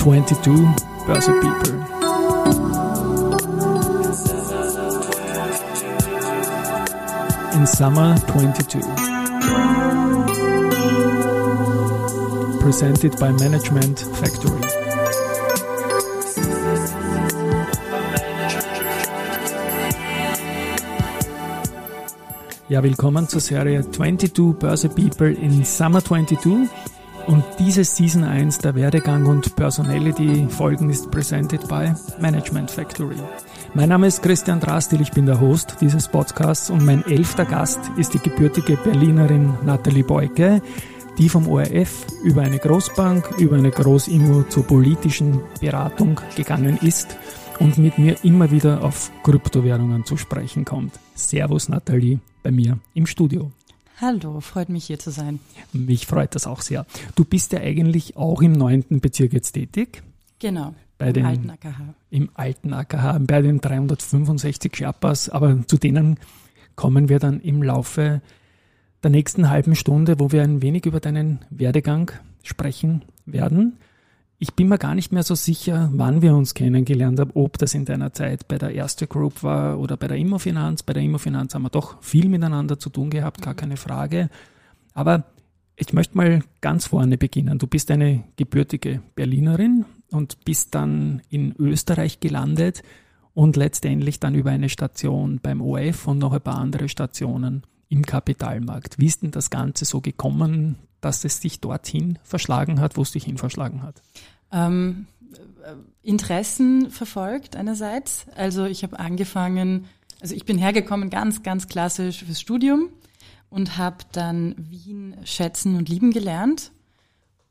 22 Börse People. In Summer 22. Presented by Management Factory. Ja, willkommen zur Serie 22 Börse People in Summer 22. Und diese Season 1 der Werdegang und Personality Folgen ist presented by Management Factory. Mein Name ist Christian Drastil, ich bin der Host dieses Podcasts und mein elfter Gast ist die gebürtige Berlinerin Nathalie Beuke, die vom ORF über eine Großbank, über eine Großimmo zur politischen Beratung gegangen ist und mit mir immer wieder auf Kryptowährungen zu sprechen kommt. Servus Nathalie bei mir im Studio. Hallo, freut mich hier zu sein. Mich freut das auch sehr. Du bist ja eigentlich auch im neunten Bezirk jetzt tätig. Genau. Bei im den, alten AKH. Im alten AKH, bei den 365 Sherpas, aber zu denen kommen wir dann im Laufe der nächsten halben Stunde, wo wir ein wenig über deinen Werdegang sprechen werden. Ich bin mir gar nicht mehr so sicher, wann wir uns kennengelernt haben, ob das in deiner Zeit bei der Erste Group war oder bei der Immofinanz. Bei der Immofinanz haben wir doch viel miteinander zu tun gehabt, gar keine Frage. Aber ich möchte mal ganz vorne beginnen. Du bist eine gebürtige Berlinerin und bist dann in Österreich gelandet und letztendlich dann über eine Station beim OF und noch ein paar andere Stationen im Kapitalmarkt. Wie ist denn das Ganze so gekommen, dass es dich dorthin verschlagen hat, wo es dich hin verschlagen hat? Ähm, Interessen verfolgt einerseits. Also ich habe angefangen, also ich bin hergekommen ganz, ganz klassisch fürs Studium und habe dann Wien schätzen und lieben gelernt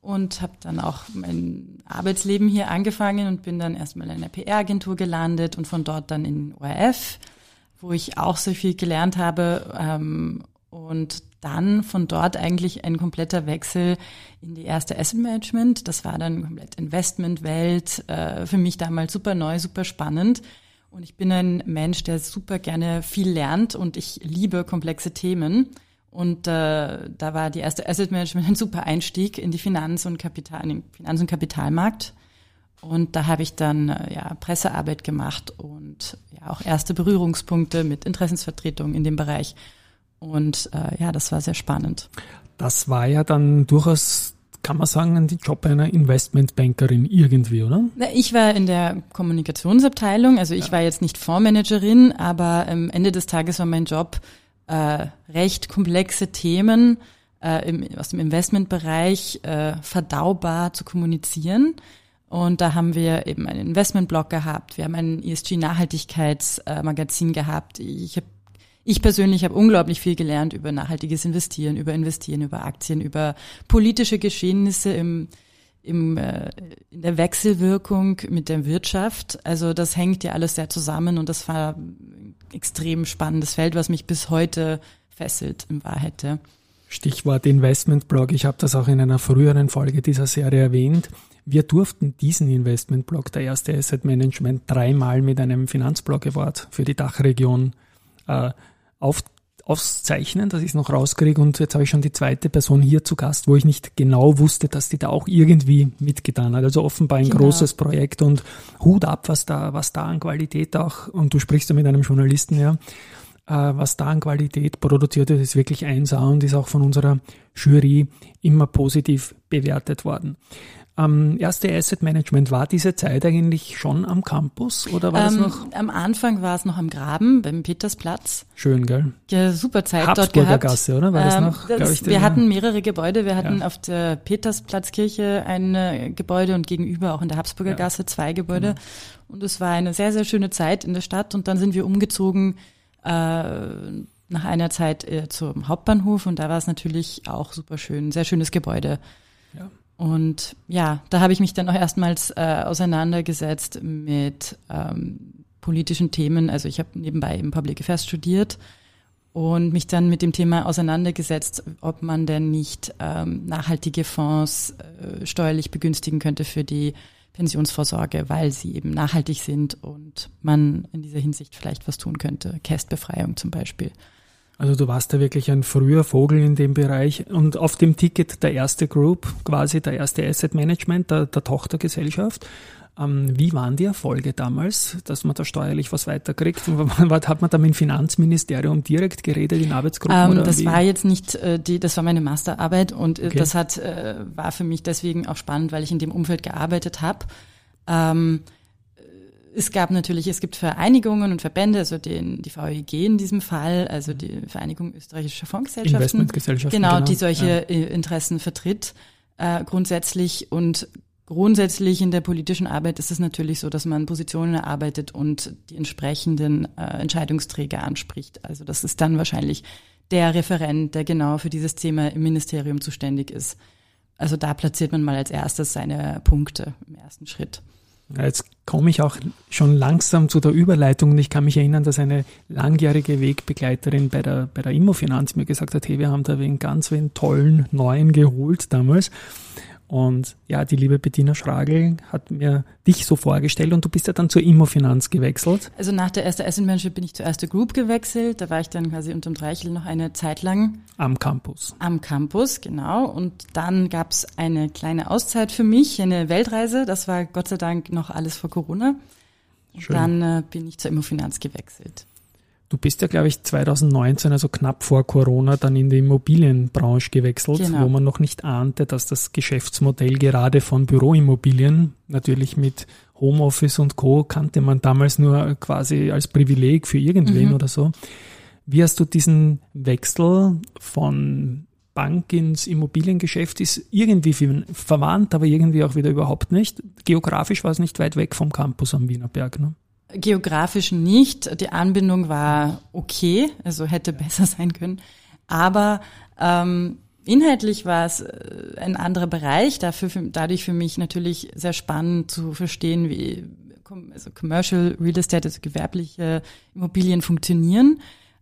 und habe dann auch mein Arbeitsleben hier angefangen und bin dann erstmal in einer PR-Agentur gelandet und von dort dann in ORF, wo ich auch sehr viel gelernt habe ähm, und dann von dort eigentlich ein kompletter Wechsel in die erste Asset Management. Das war dann komplett Investmentwelt, äh, für mich damals super neu, super spannend. Und ich bin ein Mensch, der super gerne viel lernt und ich liebe komplexe Themen. Und äh, da war die erste Asset Management ein super Einstieg in die Finanz- und Kapital, in den Finanz- und Kapitalmarkt. Und da habe ich dann äh, ja Pressearbeit gemacht und ja auch erste Berührungspunkte mit Interessensvertretungen in dem Bereich. Und äh, ja, das war sehr spannend. Das war ja dann durchaus, kann man sagen, die Job einer Investmentbankerin irgendwie, oder? Ich war in der Kommunikationsabteilung, also ich ja. war jetzt nicht Fondsmanagerin, aber am Ende des Tages war mein Job äh, recht komplexe Themen äh, im, aus dem Investmentbereich äh, verdaubar zu kommunizieren. Und da haben wir eben einen Investmentblog gehabt, wir haben ein ESG-Nachhaltigkeitsmagazin gehabt. Ich habe ich persönlich habe unglaublich viel gelernt über nachhaltiges Investieren, über Investieren, über Aktien, über politische Geschehnisse im, im, äh, in der Wechselwirkung mit der Wirtschaft. Also das hängt ja alles sehr zusammen und das war ein extrem spannendes Feld, was mich bis heute fesselt in Wahrheit. Stichwort Investmentblog. Ich habe das auch in einer früheren Folge dieser Serie erwähnt. Wir durften diesen Investmentblog, der erste Asset Management, dreimal mit einem Finanzblog Award für die Dachregion äh, auf, auszeichnen, dass ich es noch rauskriege. Und jetzt habe ich schon die zweite Person hier zu Gast, wo ich nicht genau wusste, dass die da auch irgendwie mitgetan hat. Also offenbar ein genau. großes Projekt und Hut ab, was da, was da an Qualität auch, und du sprichst ja mit einem Journalisten, ja, äh, was da an Qualität produziert wird, ist wirklich 1A und ist auch von unserer Jury immer positiv bewertet worden. Ähm, erste Asset Management, war diese Zeit eigentlich schon am Campus oder war ähm, das noch? Am Anfang war es noch am Graben beim Petersplatz. Schön, gell? Ja, super Zeit Habsburger dort gehabt. Gasse, oder? War das ähm, noch? Das, ich, wir hatten mehrere Gebäude. Wir hatten ja. auf der Petersplatzkirche ein äh, Gebäude und gegenüber auch in der Habsburger ja. Gasse zwei Gebäude. Genau. Und es war eine sehr, sehr schöne Zeit in der Stadt. Und dann sind wir umgezogen äh, nach einer Zeit äh, zum Hauptbahnhof und da war es natürlich auch super schön, sehr schönes Gebäude. Ja. Und ja, da habe ich mich dann auch erstmals äh, auseinandergesetzt mit ähm, politischen Themen. Also ich habe nebenbei im Public Affairs studiert und mich dann mit dem Thema auseinandergesetzt, ob man denn nicht ähm, nachhaltige Fonds äh, steuerlich begünstigen könnte für die Pensionsvorsorge, weil sie eben nachhaltig sind und man in dieser Hinsicht vielleicht was tun könnte. Kästbefreiung zum Beispiel. Also du warst da wirklich ein früher Vogel in dem Bereich und auf dem Ticket der erste Group, quasi der erste Asset Management der, der Tochtergesellschaft. Ähm, wie waren die Erfolge damals, dass man da steuerlich was weiterkriegt? Hat man da mit dem Finanzministerium direkt geredet in Arbeitsgruppen? Ähm, das wie? war jetzt nicht äh, die, das war meine Masterarbeit und äh, okay. das hat äh, war für mich deswegen auch spannend, weil ich in dem Umfeld gearbeitet habe. Ähm, es gab natürlich, es gibt Vereinigungen und Verbände, also den, die VEG in diesem Fall, also die Vereinigung österreichischer Fondsgesellschaften. Investmentgesellschaften. Genau, genau, die solche ja. Interessen vertritt äh, grundsätzlich und Grundsätzlich in der politischen Arbeit ist es natürlich so, dass man Positionen erarbeitet und die entsprechenden äh, Entscheidungsträger anspricht. Also das ist dann wahrscheinlich der Referent, der genau für dieses Thema im Ministerium zuständig ist. Also da platziert man mal als erstes seine Punkte im ersten Schritt. Jetzt komme ich auch schon langsam zu der Überleitung und ich kann mich erinnern, dass eine langjährige Wegbegleiterin bei der, bei der Immofinanz mir gesagt hat, hey, wir haben da wen ganz wen tollen neuen geholt damals. Und ja, die liebe Bettina Schragel hat mir dich so vorgestellt und du bist ja dann zur Immofinanz gewechselt. Also nach der ersten Asset Management bin ich zur erste Group gewechselt. Da war ich dann quasi unterm Dreichel noch eine Zeit lang. Am Campus. Am Campus, genau. Und dann gab es eine kleine Auszeit für mich, eine Weltreise. Das war Gott sei Dank noch alles vor Corona. Und Schön. dann äh, bin ich zur Immofinanz gewechselt. Du bist ja, glaube ich, 2019, also knapp vor Corona, dann in die Immobilienbranche gewechselt, genau. wo man noch nicht ahnte, dass das Geschäftsmodell gerade von Büroimmobilien, natürlich mit Homeoffice und Co., kannte man damals nur quasi als Privileg für irgendwen mhm. oder so. Wie hast du diesen Wechsel von Bank ins Immobiliengeschäft ist irgendwie verwandt, aber irgendwie auch wieder überhaupt nicht. Geografisch war es nicht weit weg vom Campus am Wienerberg. Ne? Geografisch nicht. Die Anbindung war okay, also hätte besser sein können. Aber ähm, inhaltlich war es äh, ein anderer Bereich, dafür für, dadurch für mich natürlich sehr spannend zu verstehen, wie also Commercial Real Estate, also gewerbliche Immobilien funktionieren.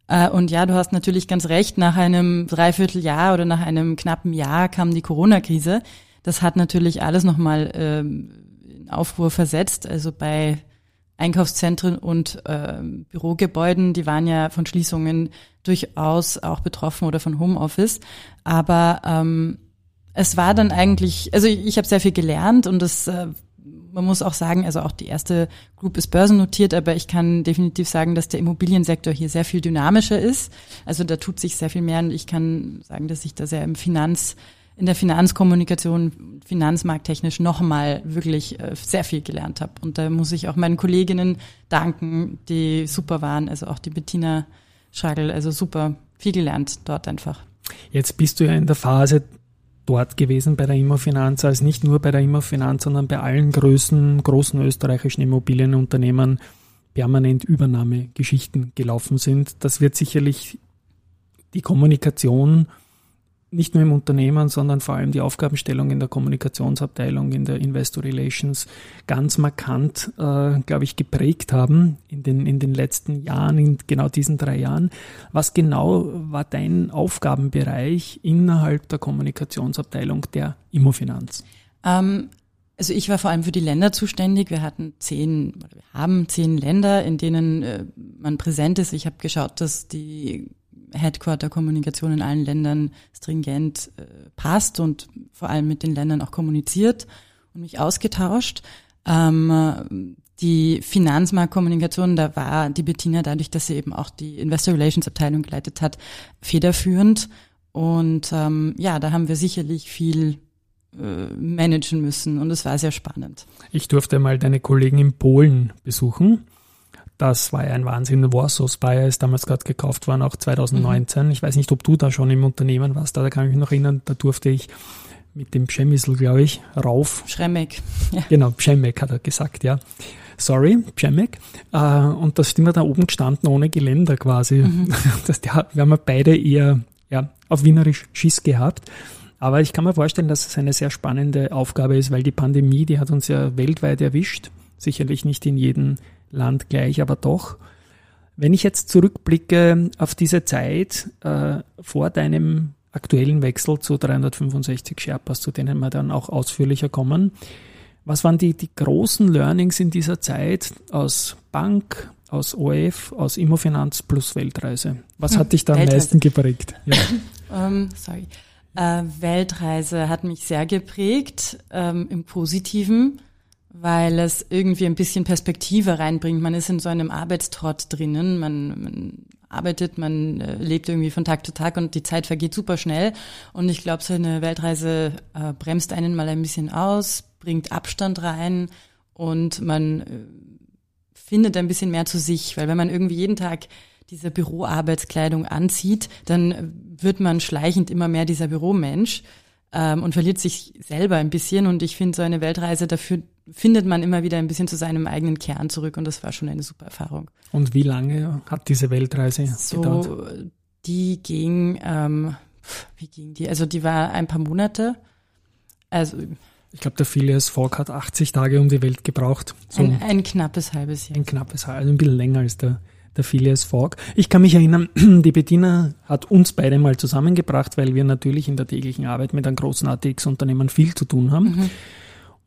Äh, und ja, du hast natürlich ganz recht, nach einem Dreivierteljahr oder nach einem knappen Jahr kam die Corona-Krise. Das hat natürlich alles nochmal ähm, in Aufruhr versetzt. Also bei Einkaufszentren und äh, Bürogebäuden, die waren ja von Schließungen durchaus auch betroffen oder von Homeoffice. Aber ähm, es war dann eigentlich, also ich, ich habe sehr viel gelernt und das, äh, man muss auch sagen, also auch die erste Group ist börsennotiert, aber ich kann definitiv sagen, dass der Immobiliensektor hier sehr viel dynamischer ist. Also da tut sich sehr viel mehr und ich kann sagen, dass ich da sehr im Finanz in der Finanzkommunikation, finanzmarkttechnisch nochmal wirklich äh, sehr viel gelernt habe. Und da muss ich auch meinen Kolleginnen danken, die super waren, also auch die Bettina Schagel, also super viel gelernt dort einfach. Jetzt bist du ja in der Phase dort gewesen bei der Immofinanz, als nicht nur bei der Immofinanz, sondern bei allen größten, großen österreichischen Immobilienunternehmen permanent Übernahmegeschichten gelaufen sind. Das wird sicherlich die Kommunikation nicht nur im Unternehmen, sondern vor allem die Aufgabenstellung in der Kommunikationsabteilung, in der Investor Relations ganz markant, äh, glaube ich, geprägt haben in den, in den letzten Jahren, in genau diesen drei Jahren. Was genau war dein Aufgabenbereich innerhalb der Kommunikationsabteilung der Immofinanz? Ähm, also ich war vor allem für die Länder zuständig. Wir hatten zehn, wir haben zehn Länder, in denen äh, man präsent ist. Ich habe geschaut, dass die Headquarter-Kommunikation in allen Ländern stringent äh, passt und vor allem mit den Ländern auch kommuniziert und mich ausgetauscht. Ähm, die Finanzmarktkommunikation, da war die Bettina dadurch, dass sie eben auch die Investor Relations Abteilung geleitet hat, federführend. Und ähm, ja, da haben wir sicherlich viel äh, managen müssen und es war sehr spannend. Ich durfte mal deine Kollegen in Polen besuchen das war ja ein Wahnsinn. Warsaw Spire ist damals gerade gekauft worden, auch 2019. Mhm. Ich weiß nicht, ob du da schon im Unternehmen warst, da kann ich mich noch erinnern, da durfte ich mit dem Pschemissel, glaube ich, rauf. Schremek. Ja. Genau, Pschemek hat er gesagt, ja. Sorry, Pschemek. Äh, und da sind wir da oben gestanden ohne Geländer quasi. Mhm. Das, wir haben beide eher ja, auf Wienerisch Schiss gehabt. Aber ich kann mir vorstellen, dass es eine sehr spannende Aufgabe ist, weil die Pandemie, die hat uns ja weltweit erwischt. Sicherlich nicht in jedem Land gleich, aber doch. Wenn ich jetzt zurückblicke auf diese Zeit äh, vor deinem aktuellen Wechsel zu 365 Sherpas, zu denen wir dann auch ausführlicher kommen, was waren die, die großen Learnings in dieser Zeit aus Bank, aus ORF, aus Immofinanz plus Weltreise. Was hm, hat dich da am meisten geprägt? Ja. um, ähm, sorry. Äh, Weltreise hat mich sehr geprägt, ähm, im Positiven, weil es irgendwie ein bisschen Perspektive reinbringt. Man ist in so einem Arbeitstrott drinnen, man, man arbeitet, man äh, lebt irgendwie von Tag zu Tag und die Zeit vergeht super schnell. Und ich glaube, so eine Weltreise äh, bremst einen mal ein bisschen aus, bringt Abstand rein und man äh, findet ein bisschen mehr zu sich, weil wenn man irgendwie jeden Tag diese Büroarbeitskleidung anzieht, dann wird man schleichend immer mehr dieser Büromensch ähm, und verliert sich selber ein bisschen. Und ich finde, so eine Weltreise, dafür findet man immer wieder ein bisschen zu seinem eigenen Kern zurück und das war schon eine super Erfahrung. Und wie lange hat diese Weltreise so, gedauert? Die ging, ähm, wie ging die? Also die war ein paar Monate. Also ich glaube, der Phileas Fogg hat 80 Tage um die Welt gebraucht. So ein, ein knappes halbes Jahr. Ein knappes halbes, also ein bisschen länger als der, der Phileas Fogg. Ich kann mich erinnern, die Bettina hat uns beide mal zusammengebracht, weil wir natürlich in der täglichen Arbeit mit einem großen ATX-Unternehmen viel zu tun haben. Mhm.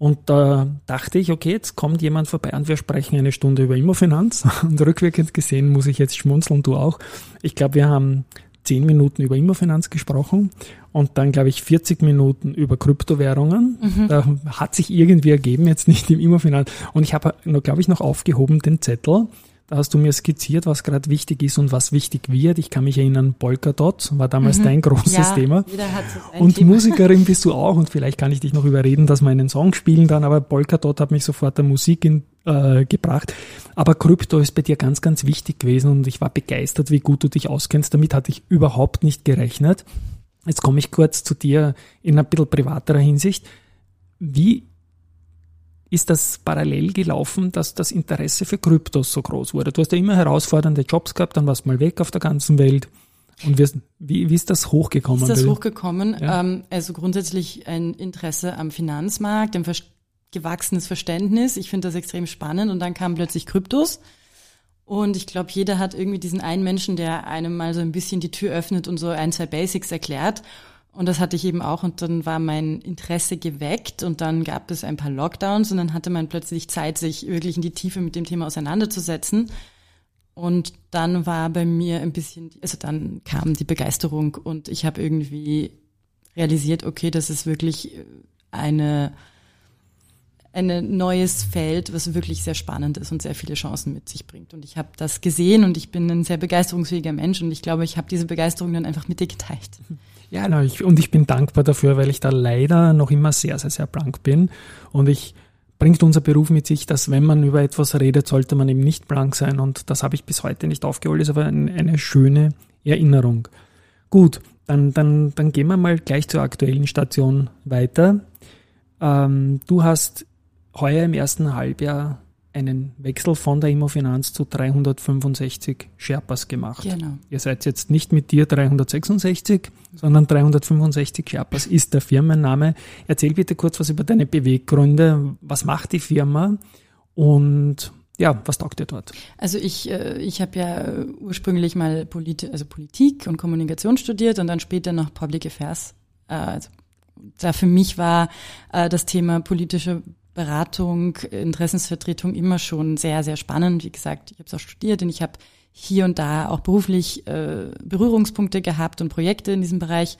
Und da dachte ich, okay, jetzt kommt jemand vorbei und wir sprechen eine Stunde über Immofinanz. Und rückwirkend gesehen muss ich jetzt schmunzeln, du auch. Ich glaube, wir haben zehn Minuten über Immofinanz gesprochen und dann, glaube ich, 40 Minuten über Kryptowährungen. Mhm. Da hat sich irgendwie ergeben, jetzt nicht im Immofinanz. Und ich habe, glaube ich, noch aufgehoben den Zettel. Da hast du mir skizziert, was gerade wichtig ist und was wichtig wird. Ich kann mich erinnern, Polkadot war damals mhm. dein großes ja, Thema. und Thema. Musikerin bist du auch und vielleicht kann ich dich noch überreden, dass wir einen Song spielen dann, aber Polkadot hat mich sofort der Musik in, äh, gebracht. Aber Krypto ist bei dir ganz, ganz wichtig gewesen und ich war begeistert, wie gut du dich auskennst. Damit hatte ich überhaupt nicht gerechnet. Jetzt komme ich kurz zu dir in ein bisschen privaterer Hinsicht. Wie ist das parallel gelaufen, dass das Interesse für Kryptos so groß wurde? Du hast ja immer herausfordernde Jobs gehabt, dann warst du mal weg auf der ganzen Welt. Und wie, wie ist das hochgekommen? Ist das hochgekommen? Ja. Ähm, also grundsätzlich ein Interesse am Finanzmarkt, ein gewachsenes Verständnis. Ich finde das extrem spannend. Und dann kamen plötzlich Kryptos. Und ich glaube, jeder hat irgendwie diesen einen Menschen, der einem mal so ein bisschen die Tür öffnet und so ein, zwei Basics erklärt. Und das hatte ich eben auch und dann war mein Interesse geweckt und dann gab es ein paar Lockdowns und dann hatte man plötzlich Zeit, sich wirklich in die Tiefe mit dem Thema auseinanderzusetzen. Und dann war bei mir ein bisschen, also dann kam die Begeisterung und ich habe irgendwie realisiert, okay, das ist wirklich eine ein neues Feld, was wirklich sehr spannend ist und sehr viele Chancen mit sich bringt. Und ich habe das gesehen und ich bin ein sehr begeisterungsfähiger Mensch und ich glaube, ich habe diese Begeisterung dann einfach mit dir geteilt. Ja, na, ich, und ich bin dankbar dafür, weil ich da leider noch immer sehr, sehr, sehr blank bin. Und ich bringt unser Beruf mit sich, dass wenn man über etwas redet, sollte man eben nicht blank sein. Und das habe ich bis heute nicht aufgeholt, ist aber eine, eine schöne Erinnerung. Gut, dann, dann, dann gehen wir mal gleich zur aktuellen Station weiter. Ähm, du hast heuer im ersten Halbjahr einen Wechsel von der Immofinanz zu 365 Sherpas gemacht. Genau. Ihr seid jetzt nicht mit dir 366, sondern 365 Sherpas ist der Firmenname. Erzähl bitte kurz was über deine Beweggründe. Was macht die Firma und ja, was taugt ihr dort? Also ich, äh, ich habe ja ursprünglich mal Polit also Politik und Kommunikation studiert und dann später noch Public Affairs. Äh, also da für mich war äh, das Thema politische Beratung, Interessensvertretung immer schon sehr, sehr spannend. Wie gesagt, ich habe es auch studiert und ich habe hier und da auch beruflich äh, Berührungspunkte gehabt und Projekte in diesem Bereich.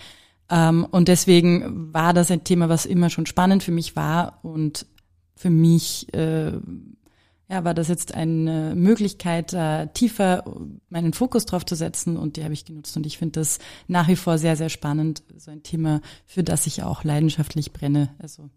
Ähm, und deswegen war das ein Thema, was immer schon spannend für mich war und für mich äh, ja, war das jetzt eine Möglichkeit, da tiefer meinen Fokus drauf zu setzen und die habe ich genutzt und ich finde das nach wie vor sehr, sehr spannend, so ein Thema, für das ich auch leidenschaftlich brenne. Also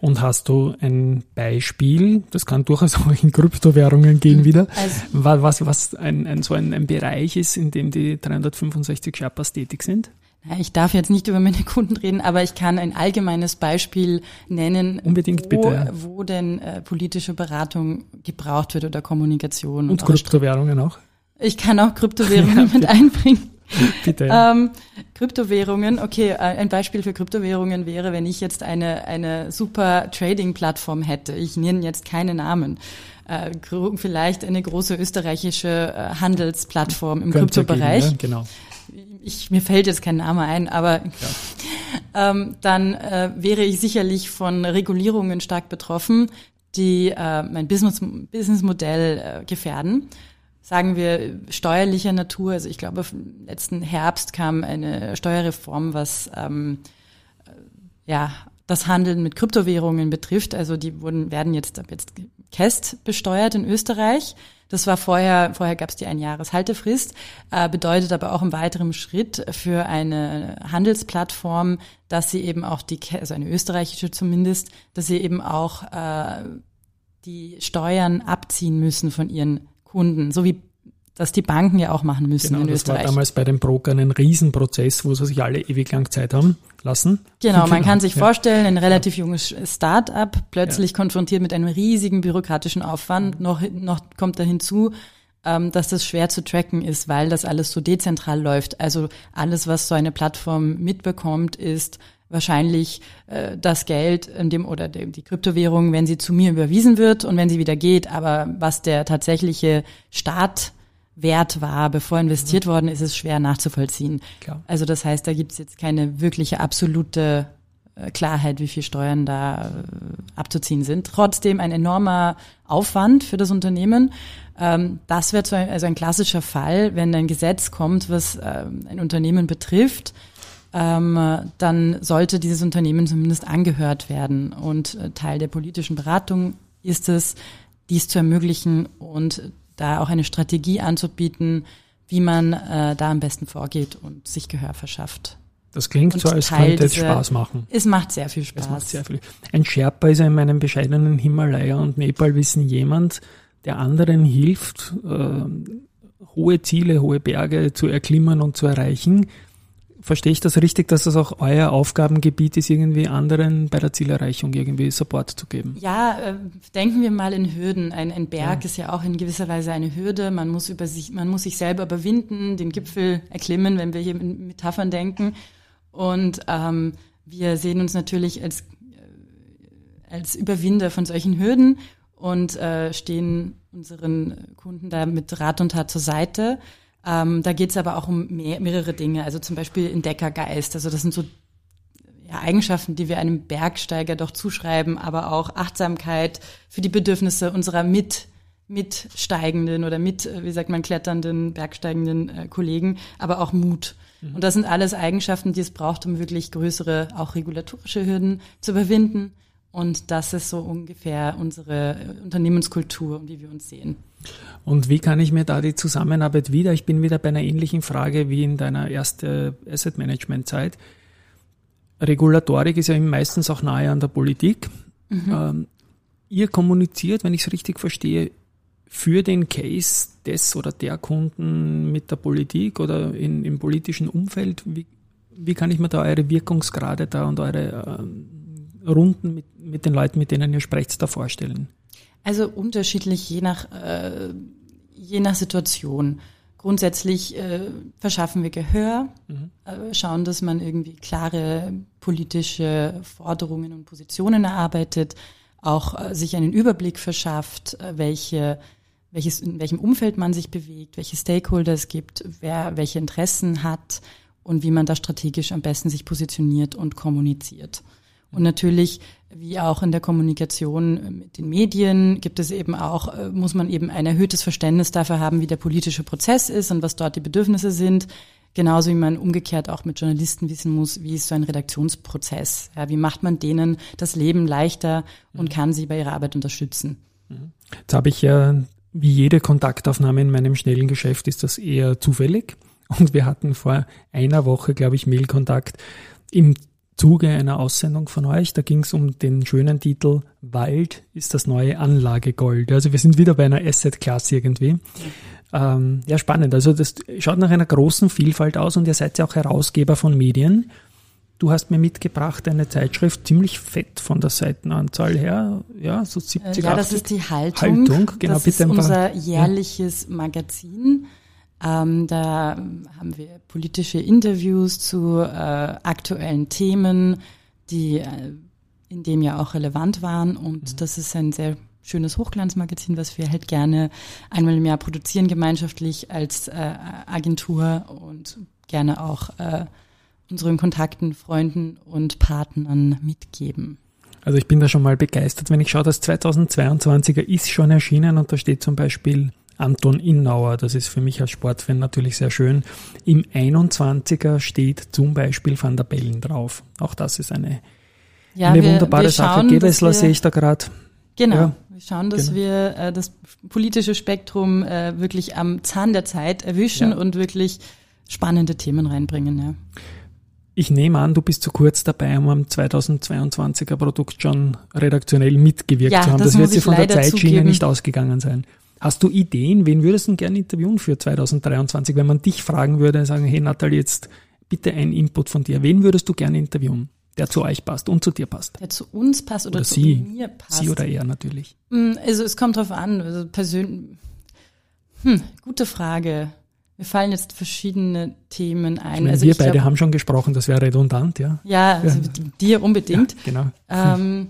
und hast du ein Beispiel, das kann durchaus auch in Kryptowährungen gehen wieder, also, was, was ein, ein, so ein, ein Bereich ist, in dem die 365 Sherpas tätig sind? Ich darf jetzt nicht über meine Kunden reden, aber ich kann ein allgemeines Beispiel nennen, Unbedingt, wo, bitte. wo denn äh, politische Beratung gebraucht wird oder Kommunikation. Und, und Kryptowährungen auch? Ich kann auch Kryptowährungen ja, mit einbringen. Bitte. Ähm, Kryptowährungen, okay, äh, ein Beispiel für Kryptowährungen wäre, wenn ich jetzt eine, eine super Trading-Plattform hätte. Ich nenne jetzt keine Namen. Äh, vielleicht eine große österreichische äh, Handelsplattform im Kryptobereich. Ja, genau. Ich, mir fällt jetzt kein Name ein, aber ja. ähm, dann äh, wäre ich sicherlich von Regulierungen stark betroffen, die äh, mein Business, Businessmodell äh, gefährden. Sagen wir steuerlicher Natur. Also ich glaube, letzten Herbst kam eine Steuerreform, was ähm, äh, ja das Handeln mit Kryptowährungen betrifft. Also die wurden, werden jetzt jetzt Käst besteuert in Österreich. Das war vorher, vorher gab es die Einjahreshaltefrist, äh, bedeutet aber auch im weiteren Schritt für eine Handelsplattform, dass sie eben auch die, also eine österreichische zumindest, dass sie eben auch äh, die Steuern abziehen müssen von ihren Kunden, so wie das die Banken ja auch machen müssen genau, in das Österreich. war damals bei den Brokern ein Riesenprozess, wo sie sich alle ewig lang Zeit haben lassen. Genau, man kann sich ja. vorstellen, ein relativ junges Start-up plötzlich ja. konfrontiert mit einem riesigen bürokratischen Aufwand. Noch, noch kommt da hinzu, ähm, dass das schwer zu tracken ist, weil das alles so dezentral läuft. Also alles, was so eine Plattform mitbekommt, ist wahrscheinlich äh, das Geld in dem oder die, die Kryptowährung, wenn sie zu mir überwiesen wird und wenn sie wieder geht. Aber was der tatsächliche Startwert war, bevor investiert mhm. worden ist, ist schwer nachzuvollziehen. Klar. Also das heißt, da gibt es jetzt keine wirkliche absolute äh, Klarheit, wie viel Steuern da äh, abzuziehen sind. Trotzdem ein enormer Aufwand für das Unternehmen. Ähm, das wäre also ein klassischer Fall, wenn ein Gesetz kommt, was ähm, ein Unternehmen betrifft, ähm, dann sollte dieses Unternehmen zumindest angehört werden. Und äh, Teil der politischen Beratung ist es, dies zu ermöglichen und da auch eine Strategie anzubieten, wie man äh, da am besten vorgeht und sich Gehör verschafft. Das klingt und so, als Teil könnte es Spaß machen. Es macht sehr viel Spaß. Es macht sehr viel. Ein Sherpa ist ja in meinem bescheidenen Himalaya und Nepal-Wissen jemand, der anderen hilft, äh, hohe Ziele, hohe Berge zu erklimmen und zu erreichen. Verstehe ich das richtig, dass das auch euer Aufgabengebiet ist, irgendwie anderen bei der Zielerreichung irgendwie Support zu geben? Ja, äh, denken wir mal in Hürden. Ein, ein Berg ja. ist ja auch in gewisser Weise eine Hürde. Man muss über sich, man muss sich selber überwinden, den Gipfel erklimmen, wenn wir hier in Metaphern denken. Und ähm, wir sehen uns natürlich als, äh, als Überwinder von solchen Hürden und äh, stehen unseren Kunden da mit Rat und Tat zur Seite. Ähm, da geht es aber auch um mehr, mehrere Dinge, also zum Beispiel Entdeckergeist. Also das sind so ja, Eigenschaften, die wir einem Bergsteiger doch zuschreiben, aber auch Achtsamkeit für die Bedürfnisse unserer mit mitsteigenden oder mit, wie sagt man, kletternden, bergsteigenden äh, Kollegen, aber auch Mut. Mhm. Und das sind alles Eigenschaften, die es braucht, um wirklich größere, auch regulatorische Hürden zu überwinden. Und das ist so ungefähr unsere Unternehmenskultur, um die wir uns sehen. Und wie kann ich mir da die Zusammenarbeit wieder? Ich bin wieder bei einer ähnlichen Frage wie in deiner ersten Asset Management Zeit. Regulatorik ist ja meistens auch nahe an der Politik. Mhm. Ähm, ihr kommuniziert, wenn ich es richtig verstehe, für den Case des oder der Kunden mit der Politik oder in, im politischen Umfeld. Wie, wie kann ich mir da eure Wirkungsgrade da und eure ähm, Runden mit, mit den Leuten, mit denen ihr sprecht, da vorstellen? Also unterschiedlich, je nach, äh, je nach Situation. Grundsätzlich äh, verschaffen wir Gehör, mhm. äh, schauen, dass man irgendwie klare politische Forderungen und Positionen erarbeitet, auch äh, sich einen Überblick verschafft, äh, welche, welches, in welchem Umfeld man sich bewegt, welche Stakeholder es gibt, wer welche Interessen hat und wie man da strategisch am besten sich positioniert und kommuniziert. Und natürlich, wie auch in der Kommunikation mit den Medien, gibt es eben auch, äh, muss man eben ein erhöhtes Verständnis dafür haben, wie der politische Prozess ist und was dort die Bedürfnisse sind. Genauso wie man umgekehrt auch mit Journalisten wissen muss, wie ist so ein Redaktionsprozess? Ja, wie macht man denen das Leben leichter und mhm. kann sie bei ihrer Arbeit unterstützen? Mhm. Jetzt habe ich ja, wie jede Kontaktaufnahme in meinem schnellen Geschäft, ist das eher zufällig. Und wir hatten vor einer Woche, glaube ich, Mailkontakt im Zuge einer Aussendung von euch. Da ging es um den schönen Titel Wald ist das neue Anlagegold. Also wir sind wieder bei einer Asset-Class irgendwie. Ähm, ja, spannend. Also das schaut nach einer großen Vielfalt aus und ihr seid ja auch Herausgeber von Medien. Du hast mir mitgebracht eine Zeitschrift, ziemlich fett von der Seitenanzahl her, ja, so 70, Ja, das ist die Haltung. Haltung. Genau, das bitte ist unser jährliches ja. Ähm, da haben wir politische Interviews zu äh, aktuellen Themen, die äh, in dem ja auch relevant waren. Und mhm. das ist ein sehr schönes Hochglanzmagazin, was wir halt gerne einmal im Jahr produzieren, gemeinschaftlich als äh, Agentur und gerne auch äh, unseren Kontakten, Freunden und Partnern mitgeben. Also ich bin da schon mal begeistert, wenn ich schaue, das 2022er ist schon erschienen und da steht zum Beispiel Anton Innauer, das ist für mich als Sportfan natürlich sehr schön. Im 21er steht zum Beispiel Van der Bellen drauf. Auch das ist eine, ja, eine wir, wunderbare wir Sache. Gewessler sehe ich da gerade. Genau. Ja, wir schauen, dass genau. wir äh, das politische Spektrum äh, wirklich am Zahn der Zeit erwischen ja. und wirklich spannende Themen reinbringen. Ja. Ich nehme an, du bist zu kurz dabei, um am 2022er Produkt schon redaktionell mitgewirkt ja, zu haben. Das, das wird sie von der Zeitschiene zugeben. nicht ausgegangen sein. Hast du Ideen? Wen würdest du gerne interviewen für 2023? Wenn man dich fragen würde, sagen, hey Natalie, jetzt bitte ein Input von dir. Wen würdest du gerne interviewen? der zu euch passt und zu dir passt. Der zu uns passt oder, oder zu sie, mir passt. Sie oder er natürlich. Mm, also es kommt drauf an. Also persönlich. Hm, gute Frage. Mir fallen jetzt verschiedene Themen ein. Meine, also wir beide glaub, haben schon gesprochen, das wäre redundant, ja. Ja, also ja. dir unbedingt. Ja, genau. Ähm,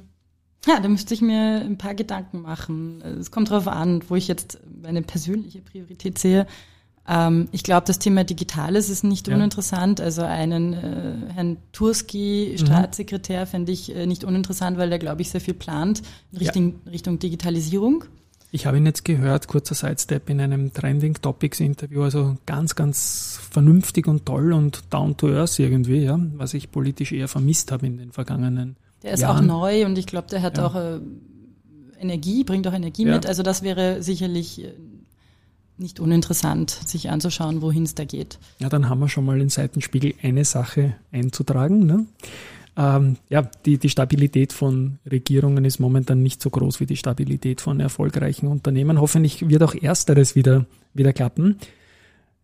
ja, da müsste ich mir ein paar Gedanken machen. Es kommt darauf an, wo ich jetzt meine persönliche Priorität sehe. Ähm, ich glaube, das Thema Digitales ist nicht ja. uninteressant. Also einen äh, Herrn Turski, mhm. Staatssekretär, mhm. fände ich äh, nicht uninteressant, weil der, glaube ich, sehr viel plant in Richtung, ja. Richtung Digitalisierung. Ich habe ihn jetzt gehört, kurzer Sidestep, in einem Trending Topics Interview, also ganz, ganz vernünftig und toll und down to earth irgendwie, ja, was ich politisch eher vermisst habe in den vergangenen Der ist Jahren. auch neu und ich glaube, der hat ja. auch äh, Energie, bringt auch Energie ja. mit. Also das wäre sicherlich äh, nicht uninteressant, sich anzuschauen, wohin es da geht. Ja, dann haben wir schon mal in Seitenspiegel eine Sache einzutragen. Ne? Ähm, ja, die, die Stabilität von Regierungen ist momentan nicht so groß wie die Stabilität von erfolgreichen Unternehmen. Hoffentlich wird auch ersteres wieder, wieder klappen.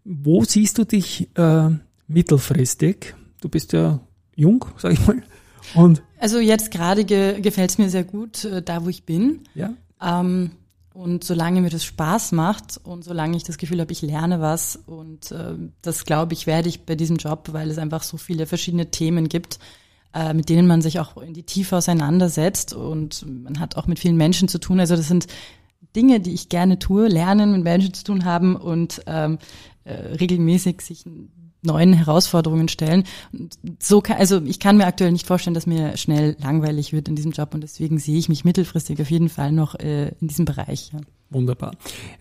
Wo siehst du dich äh, mittelfristig? Du bist ja jung, sag ich mal. Und also jetzt gerade ge gefällt es mir sehr gut, äh, da wo ich bin. Ja. Ähm, und solange mir das Spaß macht und solange ich das Gefühl habe, ich lerne was und äh, das glaube ich, werde ich bei diesem Job, weil es einfach so viele verschiedene Themen gibt, äh, mit denen man sich auch in die Tiefe auseinandersetzt und man hat auch mit vielen Menschen zu tun. Also das sind Dinge, die ich gerne tue, lernen, mit Menschen zu tun haben und ähm, äh, regelmäßig sich neuen Herausforderungen stellen. So kann, also ich kann mir aktuell nicht vorstellen, dass mir schnell langweilig wird in diesem Job und deswegen sehe ich mich mittelfristig auf jeden Fall noch äh, in diesem Bereich. Ja. Wunderbar.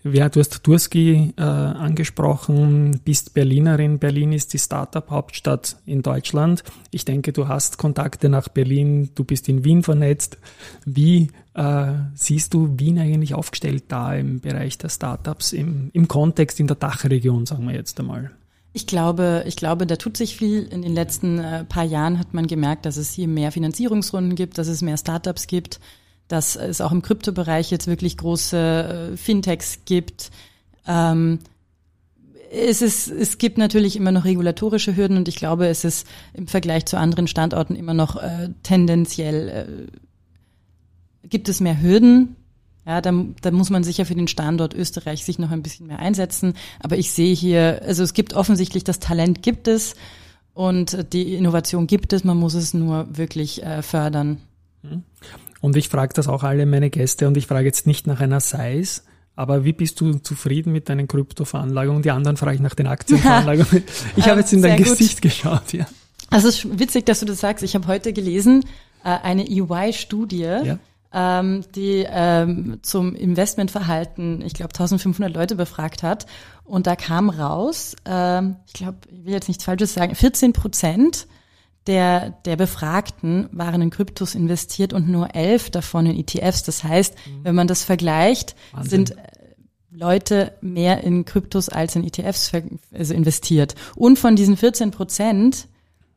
Ja, du hast Turski äh, angesprochen, bist Berlinerin. Berlin ist die Startup-Hauptstadt in Deutschland. Ich denke, du hast Kontakte nach Berlin, du bist in Wien vernetzt. Wie äh, siehst du Wien eigentlich aufgestellt da im Bereich der Startups, im, im Kontext in der Dachregion, sagen wir jetzt einmal? Ich glaube, ich glaube, da tut sich viel. In den letzten äh, paar Jahren hat man gemerkt, dass es hier mehr Finanzierungsrunden gibt, dass es mehr Startups gibt, dass es auch im Kryptobereich jetzt wirklich große äh, Fintechs gibt. Ähm, es, ist, es gibt natürlich immer noch regulatorische Hürden und ich glaube, es ist im Vergleich zu anderen Standorten immer noch äh, tendenziell äh, gibt es mehr Hürden, ja, da, da muss man sicher für den Standort Österreich sich noch ein bisschen mehr einsetzen. Aber ich sehe hier, also es gibt offensichtlich das Talent gibt es und die Innovation gibt es, man muss es nur wirklich äh, fördern. Mhm. Und ich frage das auch alle meine Gäste und ich frage jetzt nicht nach einer Size, aber wie bist du zufrieden mit deinen Kryptoveranlagungen? Die anderen frage ich nach den Aktienveranlagungen. Ich habe jetzt in dein Gesicht geschaut, ja. Also es ist witzig, dass du das sagst. Ich habe heute gelesen, äh, eine EY-Studie, ja ähm, die ähm, zum Investmentverhalten, ich glaube, 1500 Leute befragt hat. Und da kam raus, ähm, ich glaube, ich will jetzt nichts Falsches sagen, 14 Prozent der, der Befragten waren in Kryptos investiert und nur elf davon in ETFs. Das heißt, mhm. wenn man das vergleicht, Wahnsinn. sind äh, Leute mehr in Kryptos als in ETFs also investiert. Und von diesen 14 Prozent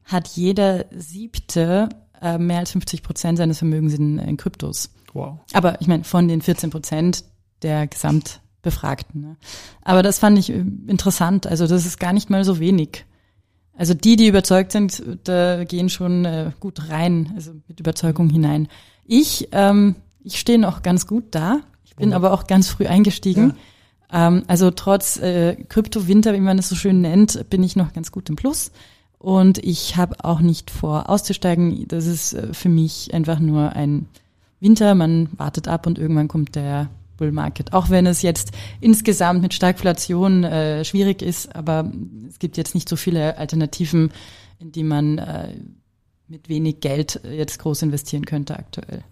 hat jeder siebte äh, mehr als 50 Prozent seines Vermögens in, in Kryptos. Wow. Aber ich meine, von den 14 Prozent der Gesamtbefragten. Ne? Aber das fand ich äh, interessant. Also das ist gar nicht mal so wenig. Also die, die überzeugt sind, da gehen schon äh, gut rein, also mit Überzeugung hinein. Ich, ähm, ich stehe noch ganz gut da. Ich bin aber auch ganz früh eingestiegen. Ja. Ähm, also trotz äh, Kryptowinter, wie man es so schön nennt, bin ich noch ganz gut im Plus. Und ich habe auch nicht vor, auszusteigen. Das ist äh, für mich einfach nur ein Winter. Man wartet ab und irgendwann kommt der Bull Market. Auch wenn es jetzt insgesamt mit Stagflation äh, schwierig ist, aber es gibt jetzt nicht so viele Alternativen, in die man äh, mit wenig Geld jetzt groß investieren könnte aktuell.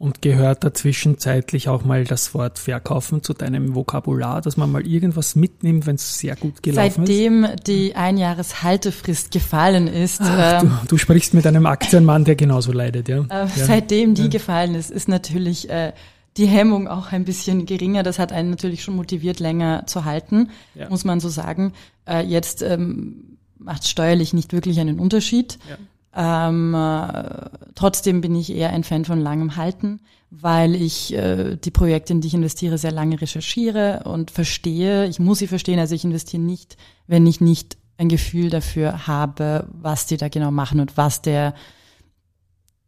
Und gehört da zwischenzeitlich auch mal das Wort verkaufen zu deinem Vokabular, dass man mal irgendwas mitnimmt, wenn es sehr gut gelaufen Seitdem ist? Seitdem die Einjahreshaltefrist gefallen ist. Ach, äh, du, du, sprichst mit einem Aktienmann, der genauso leidet, ja. Äh, ja. Seitdem die ja. gefallen ist, ist natürlich äh, die Hemmung auch ein bisschen geringer. Das hat einen natürlich schon motiviert, länger zu halten, ja. muss man so sagen. Äh, jetzt ähm, macht steuerlich nicht wirklich einen Unterschied. Ja. Ähm, äh, trotzdem bin ich eher ein Fan von langem Halten, weil ich äh, die Projekte, in die ich investiere, sehr lange recherchiere und verstehe. Ich muss sie verstehen, also ich investiere nicht, wenn ich nicht ein Gefühl dafür habe, was die da genau machen und was der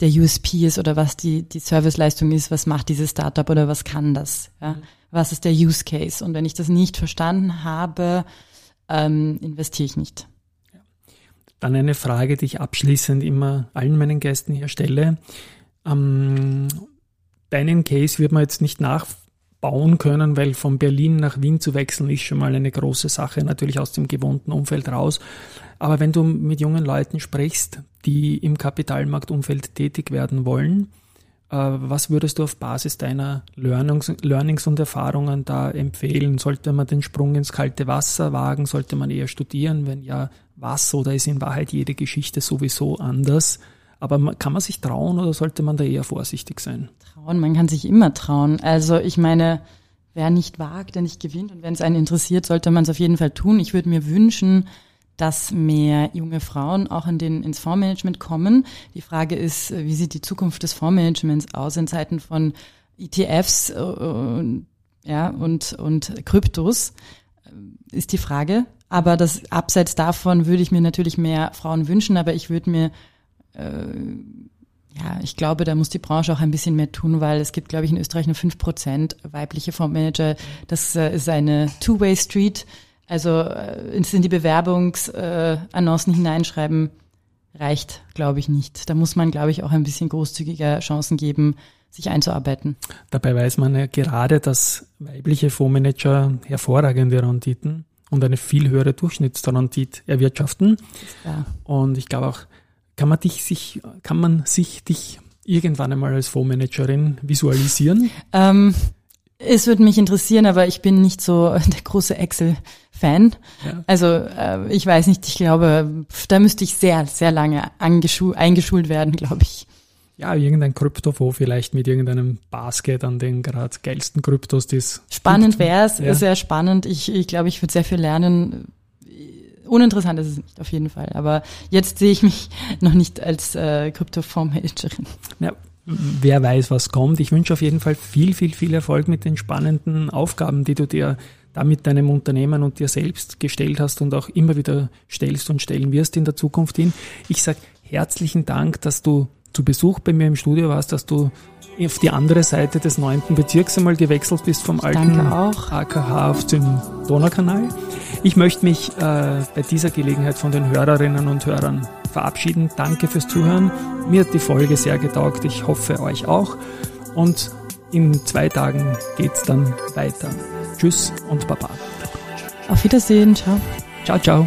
der USP ist oder was die, die Serviceleistung ist, was macht dieses Startup oder was kann das, ja? Mhm. was ist der Use Case. Und wenn ich das nicht verstanden habe, ähm, investiere ich nicht. Dann eine Frage, die ich abschließend immer allen meinen Gästen hier stelle. Ähm, deinen Case wird man jetzt nicht nachbauen können, weil von Berlin nach Wien zu wechseln ist schon mal eine große Sache, natürlich aus dem gewohnten Umfeld raus. Aber wenn du mit jungen Leuten sprichst, die im Kapitalmarktumfeld tätig werden wollen, was würdest du auf Basis deiner Learnings, Learnings und Erfahrungen da empfehlen? Sollte man den Sprung ins kalte Wasser wagen? Sollte man eher studieren? Wenn ja, was oder ist in Wahrheit jede Geschichte sowieso anders? Aber kann man sich trauen oder sollte man da eher vorsichtig sein? Trauen, man kann sich immer trauen. Also ich meine, wer nicht wagt, der nicht gewinnt. Und wenn es einen interessiert, sollte man es auf jeden Fall tun. Ich würde mir wünschen, dass mehr junge Frauen auch in den, ins Fondsmanagement kommen. Die Frage ist, wie sieht die Zukunft des Fondsmanagements aus in Zeiten von ETFs äh, ja, und, und Kryptos, ist die Frage. Aber das abseits davon würde ich mir natürlich mehr Frauen wünschen, aber ich würde mir äh, ja, ich glaube, da muss die Branche auch ein bisschen mehr tun, weil es gibt, glaube ich, in Österreich nur fünf Prozent weibliche Fondsmanager. Das äh, ist eine Two-Way-Street. Also äh, in die Bewerbungsannoncen äh, hineinschreiben reicht, glaube ich, nicht. Da muss man, glaube ich, auch ein bisschen großzügiger Chancen geben, sich einzuarbeiten. Dabei weiß man ja gerade, dass weibliche Fondsmanager hervorragende Renditen und eine viel höhere Durchschnittsrendite erwirtschaften. Und ich glaube auch, kann man dich sich, kann man sich dich irgendwann einmal als Fondsmanagerin visualisieren? Ähm, es würde mich interessieren, aber ich bin nicht so der große Excel-Fan. Ja. Also äh, ich weiß nicht, ich glaube, da müsste ich sehr, sehr lange eingeschult werden, glaube ich ja, irgendein Kryptofonds vielleicht mit irgendeinem Basket an den gerade geilsten Kryptos, die es Spannend wäre es, ja. sehr spannend. Ich, ich glaube, ich würde sehr viel lernen. Uninteressant ist es nicht, auf jeden Fall. Aber jetzt sehe ich mich noch nicht als äh, Kryptofondsmanagerin. Ja, wer weiß, was kommt. Ich wünsche auf jeden Fall viel, viel, viel Erfolg mit den spannenden Aufgaben, die du dir da mit deinem Unternehmen und dir selbst gestellt hast und auch immer wieder stellst und stellen wirst in der Zukunft hin. Ich sage herzlichen Dank, dass du zu Besuch bei mir im Studio warst, dass du auf die andere Seite des neunten Bezirks einmal gewechselt bist vom alten AKH auf den Donaukanal. Ich möchte mich äh, bei dieser Gelegenheit von den Hörerinnen und Hörern verabschieden. Danke fürs Zuhören. Mir hat die Folge sehr getaugt. Ich hoffe euch auch. Und in zwei Tagen geht's dann weiter. Tschüss und Baba. Auf Wiedersehen. Ciao. Ciao, ciao.